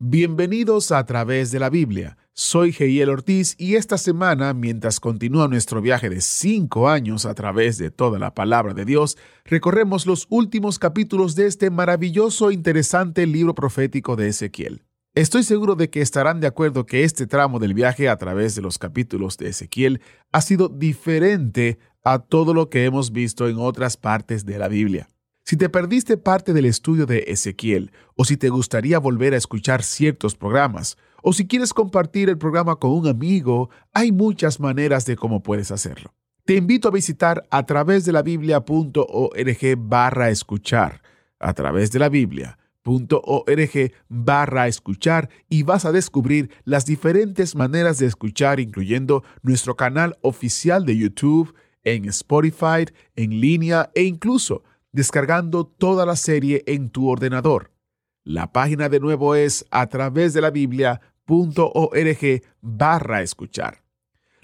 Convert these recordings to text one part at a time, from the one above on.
Bienvenidos a través de la Biblia. Soy Geiel Ortiz y esta semana, mientras continúa nuestro viaje de cinco años a través de toda la palabra de Dios, recorremos los últimos capítulos de este maravilloso e interesante libro profético de Ezequiel. Estoy seguro de que estarán de acuerdo que este tramo del viaje a través de los capítulos de Ezequiel ha sido diferente a todo lo que hemos visto en otras partes de la Biblia. Si te perdiste parte del estudio de Ezequiel, o si te gustaría volver a escuchar ciertos programas, o si quieres compartir el programa con un amigo, hay muchas maneras de cómo puedes hacerlo. Te invito a visitar a través de la biblia.org barra escuchar, a través de la biblia.org barra escuchar y vas a descubrir las diferentes maneras de escuchar, incluyendo nuestro canal oficial de YouTube, en Spotify, en línea e incluso descargando toda la serie en tu ordenador. La página de nuevo es a través de la biblia.org barra escuchar.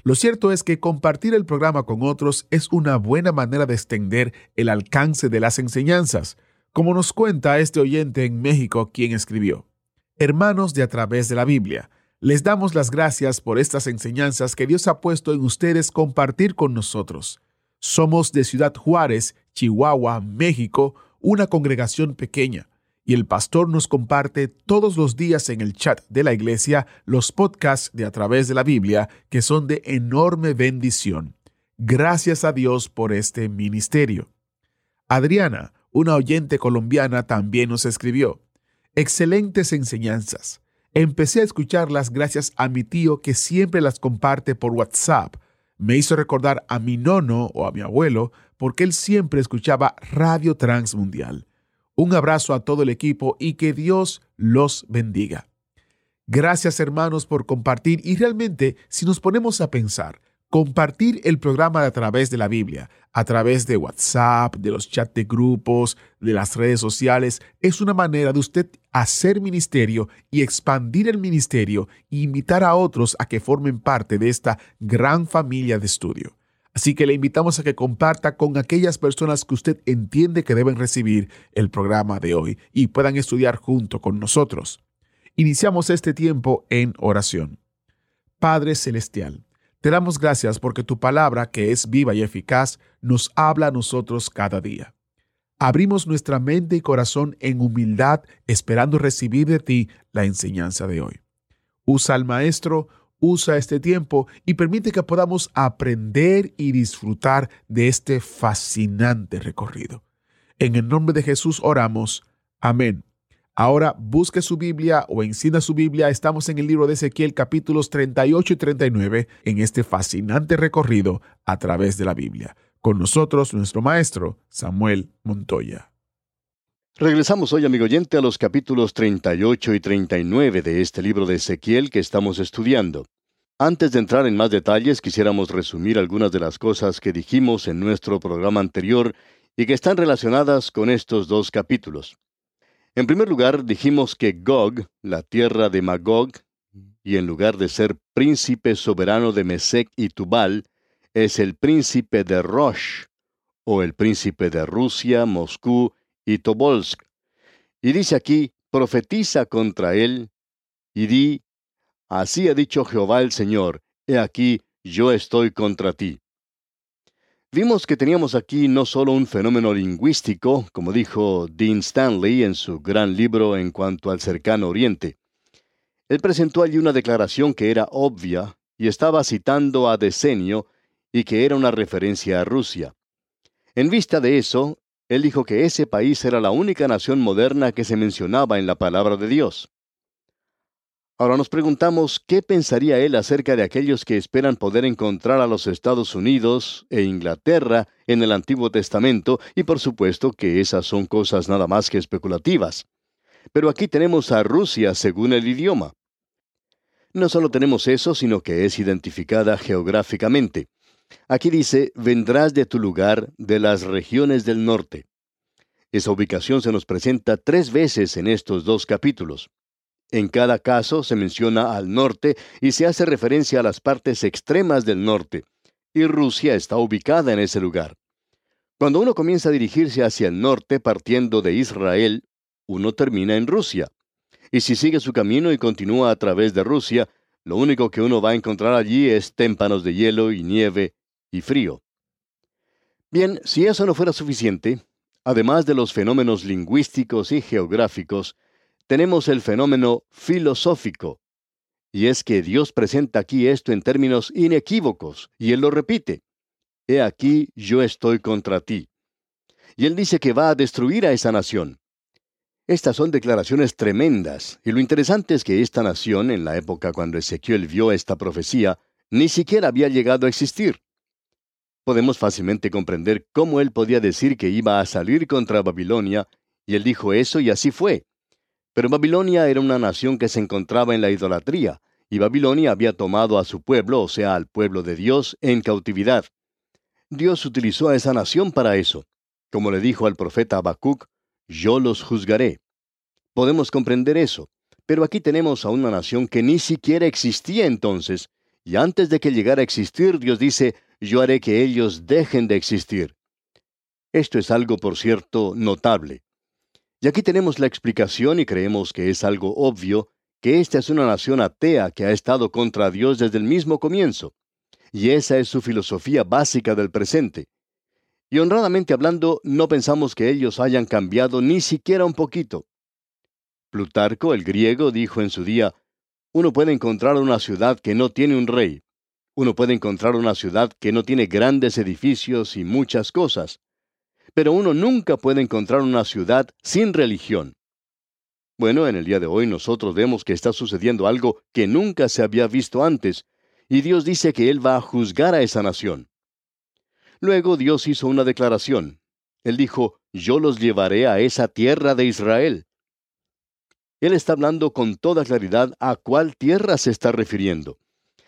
Lo cierto es que compartir el programa con otros es una buena manera de extender el alcance de las enseñanzas, como nos cuenta este oyente en México quien escribió. Hermanos de a través de la Biblia, les damos las gracias por estas enseñanzas que Dios ha puesto en ustedes compartir con nosotros. Somos de Ciudad Juárez, Chihuahua, México, una congregación pequeña, y el pastor nos comparte todos los días en el chat de la iglesia los podcasts de A través de la Biblia, que son de enorme bendición. Gracias a Dios por este ministerio. Adriana, una oyente colombiana, también nos escribió. Excelentes enseñanzas. Empecé a escucharlas gracias a mi tío que siempre las comparte por WhatsApp me hizo recordar a mi nono o a mi abuelo porque él siempre escuchaba Radio Transmundial. Un abrazo a todo el equipo y que Dios los bendiga. Gracias hermanos por compartir y realmente si nos ponemos a pensar, compartir el programa a través de la Biblia, a través de WhatsApp, de los chats de grupos, de las redes sociales, es una manera de usted hacer ministerio y expandir el ministerio e invitar a otros a que formen parte de esta gran familia de estudio. Así que le invitamos a que comparta con aquellas personas que usted entiende que deben recibir el programa de hoy y puedan estudiar junto con nosotros. Iniciamos este tiempo en oración. Padre Celestial, te damos gracias porque tu palabra, que es viva y eficaz, nos habla a nosotros cada día. Abrimos nuestra mente y corazón en humildad, esperando recibir de ti la enseñanza de hoy. Usa al Maestro, usa este tiempo y permite que podamos aprender y disfrutar de este fascinante recorrido. En el nombre de Jesús oramos. Amén. Ahora busque su Biblia o encienda su Biblia. Estamos en el libro de Ezequiel capítulos 38 y 39 en este fascinante recorrido a través de la Biblia. Con nosotros nuestro maestro Samuel Montoya. Regresamos hoy, amigo oyente, a los capítulos 38 y 39 de este libro de Ezequiel que estamos estudiando. Antes de entrar en más detalles, quisiéramos resumir algunas de las cosas que dijimos en nuestro programa anterior y que están relacionadas con estos dos capítulos. En primer lugar, dijimos que Gog, la tierra de Magog, y en lugar de ser príncipe soberano de Mesec y Tubal, es el príncipe de Rosh, o el príncipe de Rusia, Moscú y Tobolsk. Y dice aquí, profetiza contra él, y di, así ha dicho Jehová el Señor, he aquí, yo estoy contra ti. Vimos que teníamos aquí no solo un fenómeno lingüístico, como dijo Dean Stanley en su gran libro en cuanto al cercano oriente. Él presentó allí una declaración que era obvia y estaba citando a Decenio y que era una referencia a Rusia. En vista de eso, él dijo que ese país era la única nación moderna que se mencionaba en la palabra de Dios. Ahora nos preguntamos qué pensaría él acerca de aquellos que esperan poder encontrar a los Estados Unidos e Inglaterra en el Antiguo Testamento, y por supuesto que esas son cosas nada más que especulativas. Pero aquí tenemos a Rusia según el idioma. No solo tenemos eso, sino que es identificada geográficamente. Aquí dice, vendrás de tu lugar, de las regiones del norte. Esa ubicación se nos presenta tres veces en estos dos capítulos. En cada caso se menciona al norte y se hace referencia a las partes extremas del norte, y Rusia está ubicada en ese lugar. Cuando uno comienza a dirigirse hacia el norte partiendo de Israel, uno termina en Rusia. Y si sigue su camino y continúa a través de Rusia, lo único que uno va a encontrar allí es témpanos de hielo y nieve y frío. Bien, si eso no fuera suficiente, además de los fenómenos lingüísticos y geográficos, tenemos el fenómeno filosófico. Y es que Dios presenta aquí esto en términos inequívocos, y Él lo repite. He aquí, yo estoy contra ti. Y Él dice que va a destruir a esa nación. Estas son declaraciones tremendas, y lo interesante es que esta nación, en la época cuando Ezequiel vio esta profecía, ni siquiera había llegado a existir. Podemos fácilmente comprender cómo él podía decir que iba a salir contra Babilonia, y él dijo eso y así fue. Pero Babilonia era una nación que se encontraba en la idolatría, y Babilonia había tomado a su pueblo, o sea, al pueblo de Dios, en cautividad. Dios utilizó a esa nación para eso. Como le dijo al profeta Habacuc, yo los juzgaré. Podemos comprender eso, pero aquí tenemos a una nación que ni siquiera existía entonces, y antes de que llegara a existir, Dios dice, yo haré que ellos dejen de existir. Esto es algo, por cierto, notable. Y aquí tenemos la explicación y creemos que es algo obvio, que esta es una nación atea que ha estado contra Dios desde el mismo comienzo. Y esa es su filosofía básica del presente. Y honradamente hablando, no pensamos que ellos hayan cambiado ni siquiera un poquito. Plutarco, el griego, dijo en su día, uno puede encontrar una ciudad que no tiene un rey. Uno puede encontrar una ciudad que no tiene grandes edificios y muchas cosas. Pero uno nunca puede encontrar una ciudad sin religión. Bueno, en el día de hoy nosotros vemos que está sucediendo algo que nunca se había visto antes, y Dios dice que Él va a juzgar a esa nación. Luego Dios hizo una declaración. Él dijo, yo los llevaré a esa tierra de Israel. Él está hablando con toda claridad a cuál tierra se está refiriendo.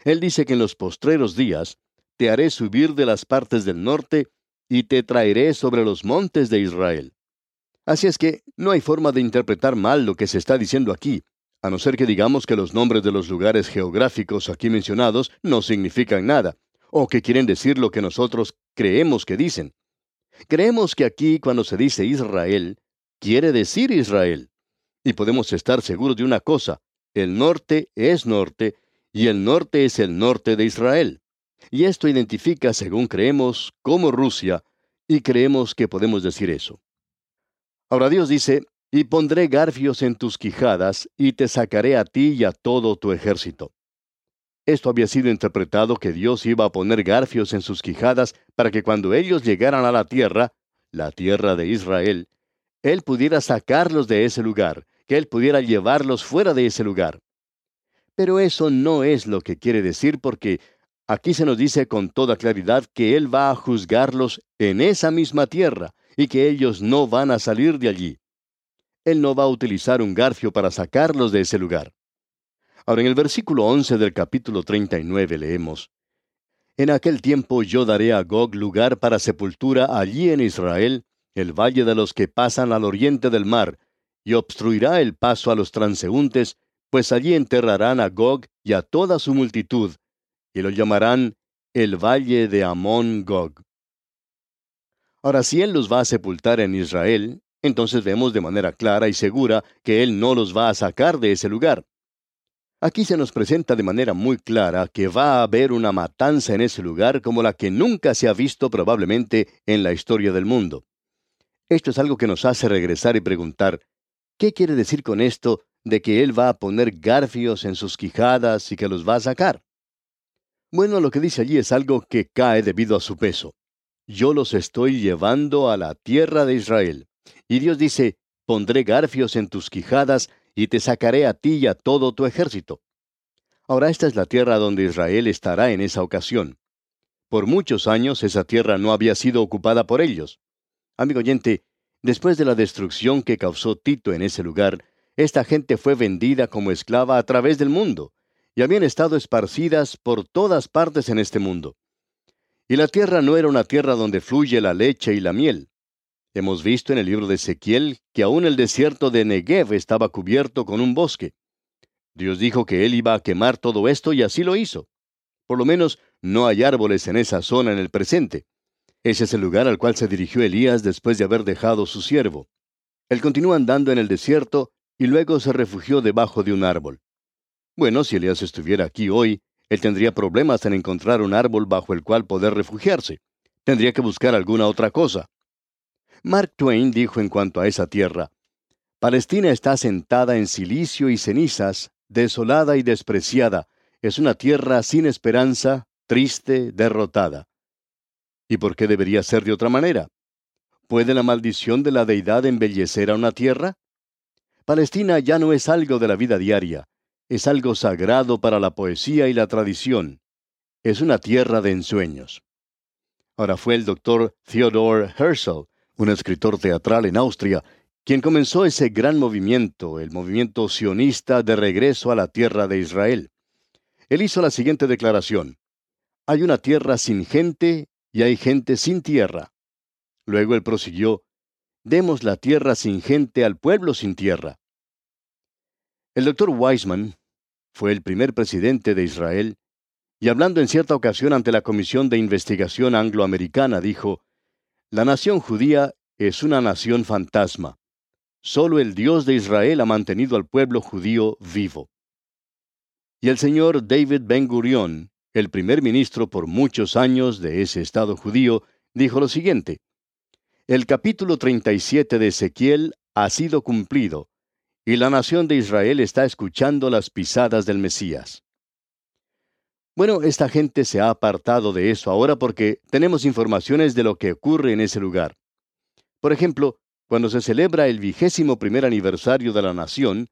Él dice que en los postreros días te haré subir de las partes del norte y te traeré sobre los montes de Israel. Así es que no hay forma de interpretar mal lo que se está diciendo aquí, a no ser que digamos que los nombres de los lugares geográficos aquí mencionados no significan nada o que quieren decir lo que nosotros creemos que dicen. Creemos que aquí cuando se dice Israel, quiere decir Israel. Y podemos estar seguros de una cosa, el norte es norte y el norte es el norte de Israel. Y esto identifica, según creemos, como Rusia, y creemos que podemos decir eso. Ahora Dios dice, y pondré garfios en tus quijadas, y te sacaré a ti y a todo tu ejército. Esto había sido interpretado que Dios iba a poner garfios en sus quijadas para que cuando ellos llegaran a la tierra, la tierra de Israel, Él pudiera sacarlos de ese lugar, que Él pudiera llevarlos fuera de ese lugar. Pero eso no es lo que quiere decir porque aquí se nos dice con toda claridad que Él va a juzgarlos en esa misma tierra y que ellos no van a salir de allí. Él no va a utilizar un garfio para sacarlos de ese lugar. Ahora en el versículo 11 del capítulo 39 leemos, En aquel tiempo yo daré a Gog lugar para sepultura allí en Israel, el valle de los que pasan al oriente del mar, y obstruirá el paso a los transeúntes, pues allí enterrarán a Gog y a toda su multitud, y lo llamarán el valle de Amón Gog. Ahora, si Él los va a sepultar en Israel, entonces vemos de manera clara y segura que Él no los va a sacar de ese lugar. Aquí se nos presenta de manera muy clara que va a haber una matanza en ese lugar como la que nunca se ha visto probablemente en la historia del mundo. Esto es algo que nos hace regresar y preguntar, ¿qué quiere decir con esto de que Él va a poner garfios en sus quijadas y que los va a sacar? Bueno, lo que dice allí es algo que cae debido a su peso. Yo los estoy llevando a la tierra de Israel. Y Dios dice, pondré garfios en tus quijadas y te sacaré a ti y a todo tu ejército. Ahora esta es la tierra donde Israel estará en esa ocasión. Por muchos años esa tierra no había sido ocupada por ellos. Amigo oyente, después de la destrucción que causó Tito en ese lugar, esta gente fue vendida como esclava a través del mundo, y habían estado esparcidas por todas partes en este mundo. Y la tierra no era una tierra donde fluye la leche y la miel. Hemos visto en el libro de Ezequiel que aún el desierto de Negev estaba cubierto con un bosque. Dios dijo que él iba a quemar todo esto y así lo hizo. Por lo menos no hay árboles en esa zona en el presente. Ese es el lugar al cual se dirigió Elías después de haber dejado su siervo. Él continúa andando en el desierto y luego se refugió debajo de un árbol. Bueno, si Elías estuviera aquí hoy, él tendría problemas en encontrar un árbol bajo el cual poder refugiarse. Tendría que buscar alguna otra cosa. Mark Twain dijo en cuanto a esa tierra, Palestina está sentada en silicio y cenizas, desolada y despreciada, es una tierra sin esperanza, triste, derrotada. ¿Y por qué debería ser de otra manera? ¿Puede la maldición de la deidad embellecer a una tierra? Palestina ya no es algo de la vida diaria, es algo sagrado para la poesía y la tradición. Es una tierra de ensueños. Ahora fue el doctor Theodor Herzl un escritor teatral en Austria, quien comenzó ese gran movimiento, el movimiento sionista de regreso a la tierra de Israel. Él hizo la siguiente declaración. Hay una tierra sin gente y hay gente sin tierra. Luego él prosiguió, Demos la tierra sin gente al pueblo sin tierra. El doctor Weizmann fue el primer presidente de Israel y hablando en cierta ocasión ante la Comisión de Investigación Angloamericana dijo, la nación judía es una nación fantasma. Solo el Dios de Israel ha mantenido al pueblo judío vivo. Y el señor David Ben Gurion, el primer ministro por muchos años de ese Estado judío, dijo lo siguiente. El capítulo 37 de Ezequiel ha sido cumplido, y la nación de Israel está escuchando las pisadas del Mesías. Bueno, esta gente se ha apartado de eso ahora porque tenemos informaciones de lo que ocurre en ese lugar. Por ejemplo, cuando se celebra el vigésimo primer aniversario de la nación,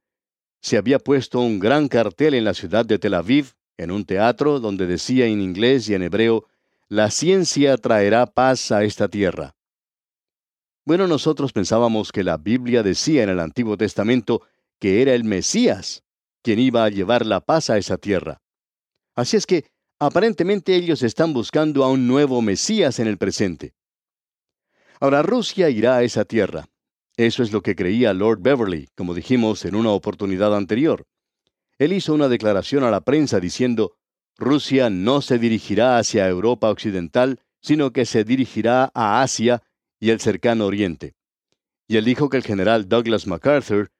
se había puesto un gran cartel en la ciudad de Tel Aviv, en un teatro donde decía en inglés y en hebreo, La ciencia traerá paz a esta tierra. Bueno, nosotros pensábamos que la Biblia decía en el Antiguo Testamento que era el Mesías quien iba a llevar la paz a esa tierra. Así es que aparentemente ellos están buscando a un nuevo Mesías en el presente. Ahora Rusia irá a esa tierra. Eso es lo que creía Lord Beverly, como dijimos en una oportunidad anterior. Él hizo una declaración a la prensa diciendo, Rusia no se dirigirá hacia Europa Occidental, sino que se dirigirá a Asia y el cercano Oriente. Y él dijo que el general Douglas MacArthur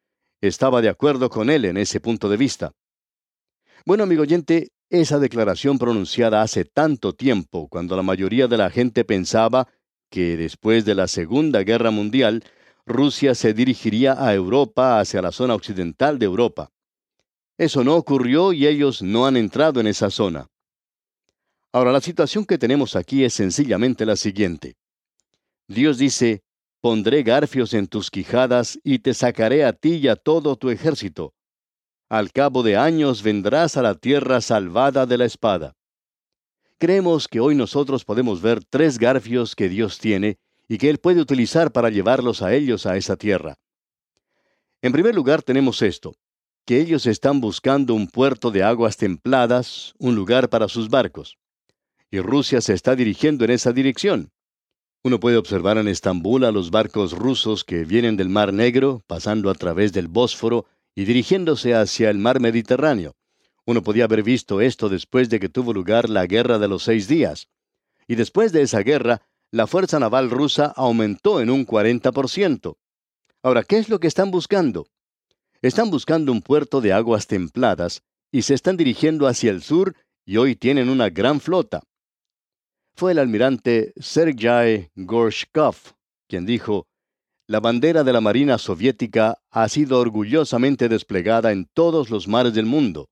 estaba de acuerdo con él en ese punto de vista. Bueno, amigo oyente, esa declaración pronunciada hace tanto tiempo, cuando la mayoría de la gente pensaba que después de la Segunda Guerra Mundial, Rusia se dirigiría a Europa hacia la zona occidental de Europa. Eso no ocurrió y ellos no han entrado en esa zona. Ahora, la situación que tenemos aquí es sencillamente la siguiente. Dios dice, pondré garfios en tus quijadas y te sacaré a ti y a todo tu ejército. Al cabo de años vendrás a la tierra salvada de la espada. Creemos que hoy nosotros podemos ver tres garfios que Dios tiene y que Él puede utilizar para llevarlos a ellos a esa tierra. En primer lugar tenemos esto, que ellos están buscando un puerto de aguas templadas, un lugar para sus barcos. Y Rusia se está dirigiendo en esa dirección. Uno puede observar en Estambul a los barcos rusos que vienen del Mar Negro, pasando a través del Bósforo y dirigiéndose hacia el mar Mediterráneo. Uno podía haber visto esto después de que tuvo lugar la Guerra de los Seis Días. Y después de esa guerra, la fuerza naval rusa aumentó en un 40%. Ahora, ¿qué es lo que están buscando? Están buscando un puerto de aguas templadas y se están dirigiendo hacia el sur y hoy tienen una gran flota. Fue el almirante Sergei Gorshkov quien dijo, la bandera de la Marina Soviética ha sido orgullosamente desplegada en todos los mares del mundo.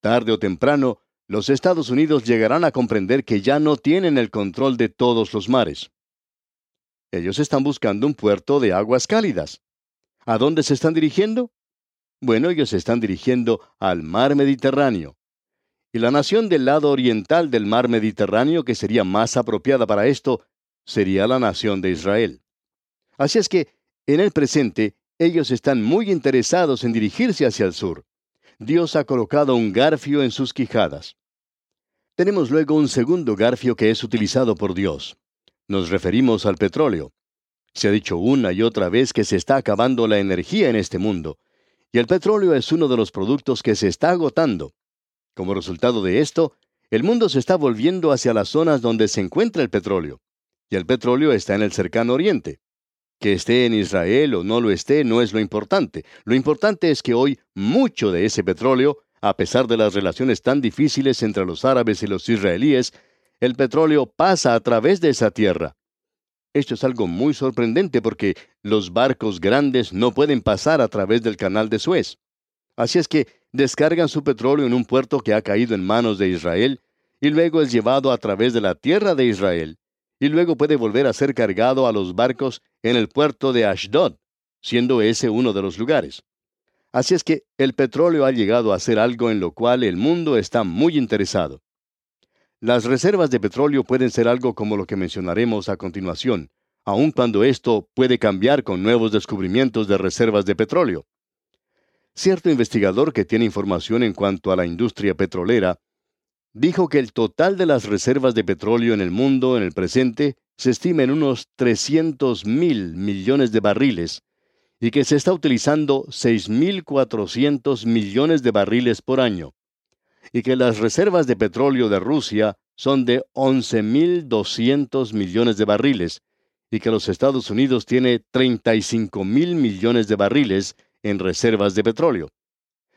Tarde o temprano, los Estados Unidos llegarán a comprender que ya no tienen el control de todos los mares. Ellos están buscando un puerto de aguas cálidas. ¿A dónde se están dirigiendo? Bueno, ellos se están dirigiendo al mar Mediterráneo. Y la nación del lado oriental del mar Mediterráneo, que sería más apropiada para esto, sería la nación de Israel. Así es que, en el presente, ellos están muy interesados en dirigirse hacia el sur. Dios ha colocado un garfio en sus quijadas. Tenemos luego un segundo garfio que es utilizado por Dios. Nos referimos al petróleo. Se ha dicho una y otra vez que se está acabando la energía en este mundo, y el petróleo es uno de los productos que se está agotando. Como resultado de esto, el mundo se está volviendo hacia las zonas donde se encuentra el petróleo, y el petróleo está en el cercano oriente. Que esté en Israel o no lo esté no es lo importante. Lo importante es que hoy mucho de ese petróleo, a pesar de las relaciones tan difíciles entre los árabes y los israelíes, el petróleo pasa a través de esa tierra. Esto es algo muy sorprendente porque los barcos grandes no pueden pasar a través del canal de Suez. Así es que descargan su petróleo en un puerto que ha caído en manos de Israel y luego es llevado a través de la tierra de Israel y luego puede volver a ser cargado a los barcos en el puerto de Ashdod, siendo ese uno de los lugares. Así es que el petróleo ha llegado a ser algo en lo cual el mundo está muy interesado. Las reservas de petróleo pueden ser algo como lo que mencionaremos a continuación, aun cuando esto puede cambiar con nuevos descubrimientos de reservas de petróleo. Cierto investigador que tiene información en cuanto a la industria petrolera dijo que el total de las reservas de petróleo en el mundo en el presente se estima en unos 300 mil millones de barriles y que se está utilizando 6.400 millones de barriles por año, y que las reservas de petróleo de Rusia son de 11.200 millones de barriles, y que los Estados Unidos tiene 35 mil millones de barriles en reservas de petróleo,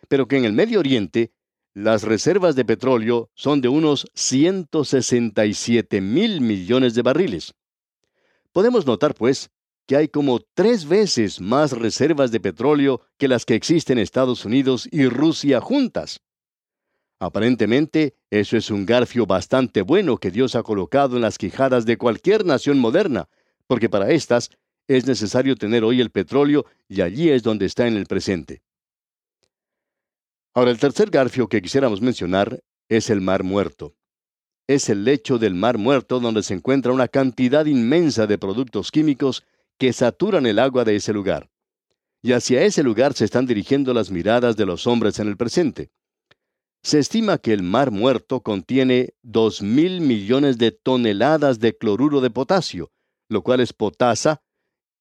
pero que en el Medio Oriente las reservas de petróleo son de unos 167 mil millones de barriles. Podemos notar, pues, que hay como tres veces más reservas de petróleo que las que existen en Estados Unidos y Rusia juntas. Aparentemente, eso es un garfio bastante bueno que Dios ha colocado en las quijadas de cualquier nación moderna, porque para éstas es necesario tener hoy el petróleo y allí es donde está en el presente. Ahora, el tercer garfio que quisiéramos mencionar es el Mar Muerto. Es el lecho del Mar Muerto donde se encuentra una cantidad inmensa de productos químicos que saturan el agua de ese lugar. Y hacia ese lugar se están dirigiendo las miradas de los hombres en el presente. Se estima que el Mar Muerto contiene dos mil millones de toneladas de cloruro de potasio, lo cual es potasa,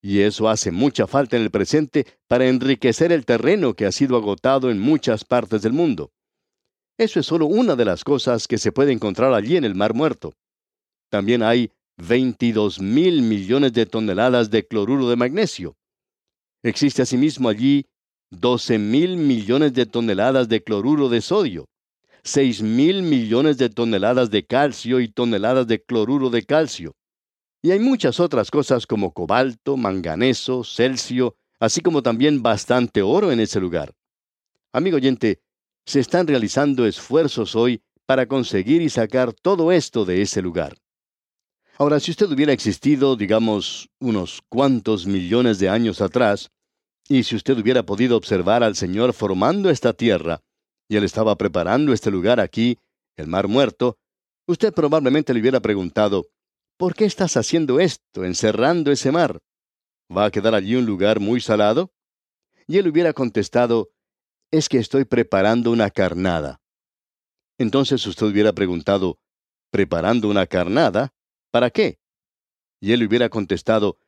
y eso hace mucha falta en el presente para enriquecer el terreno que ha sido agotado en muchas partes del mundo. Eso es solo una de las cosas que se puede encontrar allí en el Mar Muerto. También hay 22 mil millones de toneladas de cloruro de magnesio. Existe asimismo allí 12 mil millones de toneladas de cloruro de sodio, 6 mil millones de toneladas de calcio y toneladas de cloruro de calcio, y hay muchas otras cosas como cobalto, manganeso, celcio, así como también bastante oro en ese lugar. Amigo oyente, se están realizando esfuerzos hoy para conseguir y sacar todo esto de ese lugar. Ahora, si usted hubiera existido, digamos, unos cuantos millones de años atrás, y si usted hubiera podido observar al Señor formando esta tierra, y Él estaba preparando este lugar aquí, el mar muerto, usted probablemente le hubiera preguntado, ¿Por qué estás haciendo esto, encerrando ese mar? ¿Va a quedar allí un lugar muy salado? Y él hubiera contestado, es que estoy preparando una carnada. Entonces usted hubiera preguntado, ¿preparando una carnada? ¿Para qué? Y él hubiera contestado,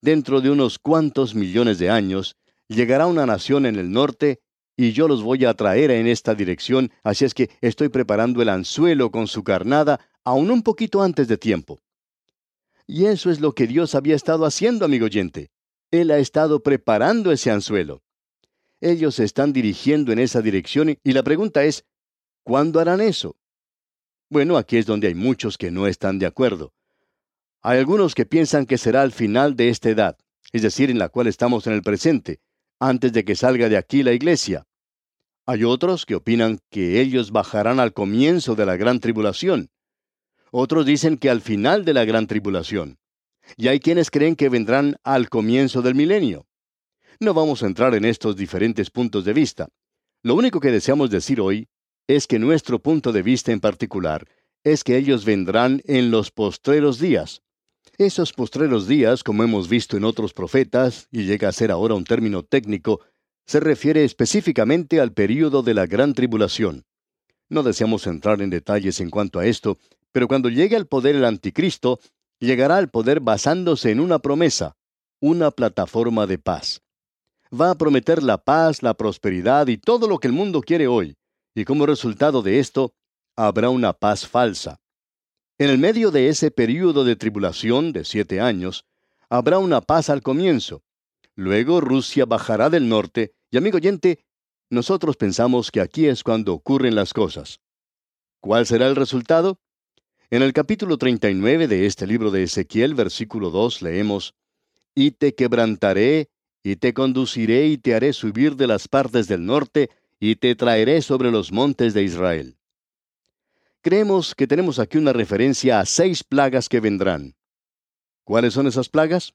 dentro de unos cuantos millones de años, llegará una nación en el norte y yo los voy a traer en esta dirección, así es que estoy preparando el anzuelo con su carnada aún un poquito antes de tiempo. Y eso es lo que Dios había estado haciendo, amigo oyente. Él ha estado preparando ese anzuelo. Ellos se están dirigiendo en esa dirección y la pregunta es, ¿cuándo harán eso? Bueno, aquí es donde hay muchos que no están de acuerdo. Hay algunos que piensan que será al final de esta edad, es decir, en la cual estamos en el presente, antes de que salga de aquí la iglesia. Hay otros que opinan que ellos bajarán al comienzo de la gran tribulación. Otros dicen que al final de la gran tribulación. Y hay quienes creen que vendrán al comienzo del milenio. No vamos a entrar en estos diferentes puntos de vista. Lo único que deseamos decir hoy es que nuestro punto de vista en particular es que ellos vendrán en los postreros días. Esos postreros días, como hemos visto en otros profetas, y llega a ser ahora un término técnico, se refiere específicamente al período de la gran tribulación. No deseamos entrar en detalles en cuanto a esto, pero cuando llegue al poder el anticristo, llegará al poder basándose en una promesa, una plataforma de paz. Va a prometer la paz, la prosperidad y todo lo que el mundo quiere hoy, y como resultado de esto, habrá una paz falsa. En el medio de ese período de tribulación de siete años, habrá una paz al comienzo. Luego Rusia bajará del norte, y amigo oyente, nosotros pensamos que aquí es cuando ocurren las cosas. ¿Cuál será el resultado? En el capítulo 39 de este libro de Ezequiel, versículo 2, leemos, Y te quebrantaré, y te conduciré y te haré subir de las partes del norte, y te traeré sobre los montes de Israel. Creemos que tenemos aquí una referencia a seis plagas que vendrán. ¿Cuáles son esas plagas?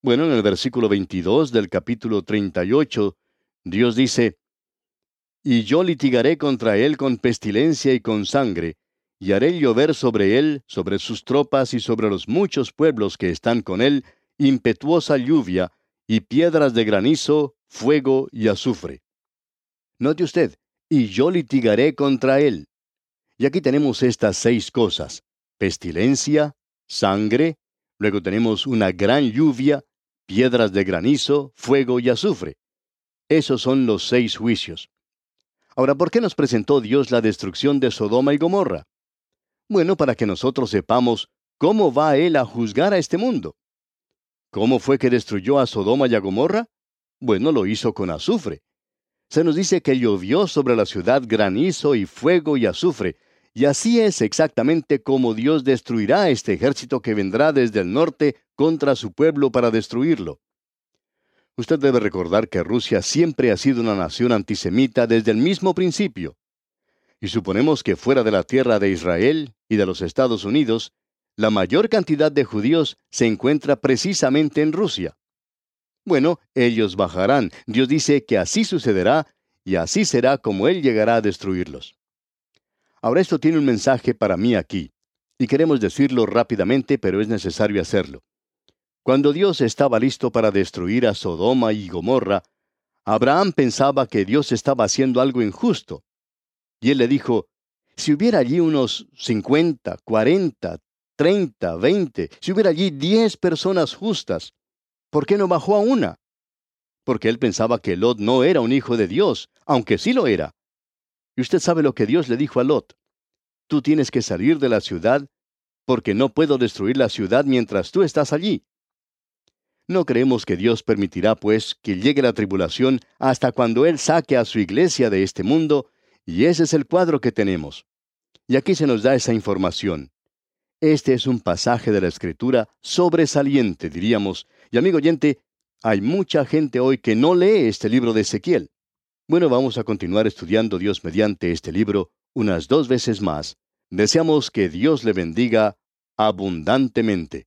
Bueno, en el versículo 22 del capítulo 38, Dios dice, Y yo litigaré contra él con pestilencia y con sangre, y haré llover sobre él, sobre sus tropas y sobre los muchos pueblos que están con él, impetuosa lluvia, y piedras de granizo, fuego y azufre. Note usted, y yo litigaré contra él. Y aquí tenemos estas seis cosas. Pestilencia, sangre, luego tenemos una gran lluvia, piedras de granizo, fuego y azufre. Esos son los seis juicios. Ahora, ¿por qué nos presentó Dios la destrucción de Sodoma y Gomorra? Bueno, para que nosotros sepamos cómo va Él a juzgar a este mundo. ¿Cómo fue que destruyó a Sodoma y a Gomorra? Bueno, lo hizo con azufre. Se nos dice que llovió sobre la ciudad granizo y fuego y azufre, y así es exactamente como Dios destruirá este ejército que vendrá desde el norte contra su pueblo para destruirlo. Usted debe recordar que Rusia siempre ha sido una nación antisemita desde el mismo principio. Y suponemos que fuera de la tierra de Israel y de los Estados Unidos, la mayor cantidad de judíos se encuentra precisamente en Rusia. Bueno, ellos bajarán. Dios dice que así sucederá y así será como Él llegará a destruirlos. Ahora esto tiene un mensaje para mí aquí, y queremos decirlo rápidamente, pero es necesario hacerlo. Cuando Dios estaba listo para destruir a Sodoma y Gomorra, Abraham pensaba que Dios estaba haciendo algo injusto. Y él le dijo, si hubiera allí unos 50, 40, 30, 20, si hubiera allí 10 personas justas, ¿por qué no bajó a una? Porque él pensaba que Lot no era un hijo de Dios, aunque sí lo era. Y usted sabe lo que Dios le dijo a Lot. Tú tienes que salir de la ciudad porque no puedo destruir la ciudad mientras tú estás allí. No creemos que Dios permitirá, pues, que llegue la tribulación hasta cuando Él saque a su iglesia de este mundo, y ese es el cuadro que tenemos. Y aquí se nos da esa información. Este es un pasaje de la Escritura sobresaliente, diríamos, y amigo oyente, hay mucha gente hoy que no lee este libro de Ezequiel. Bueno, vamos a continuar estudiando Dios mediante este libro unas dos veces más. Deseamos que Dios le bendiga abundantemente.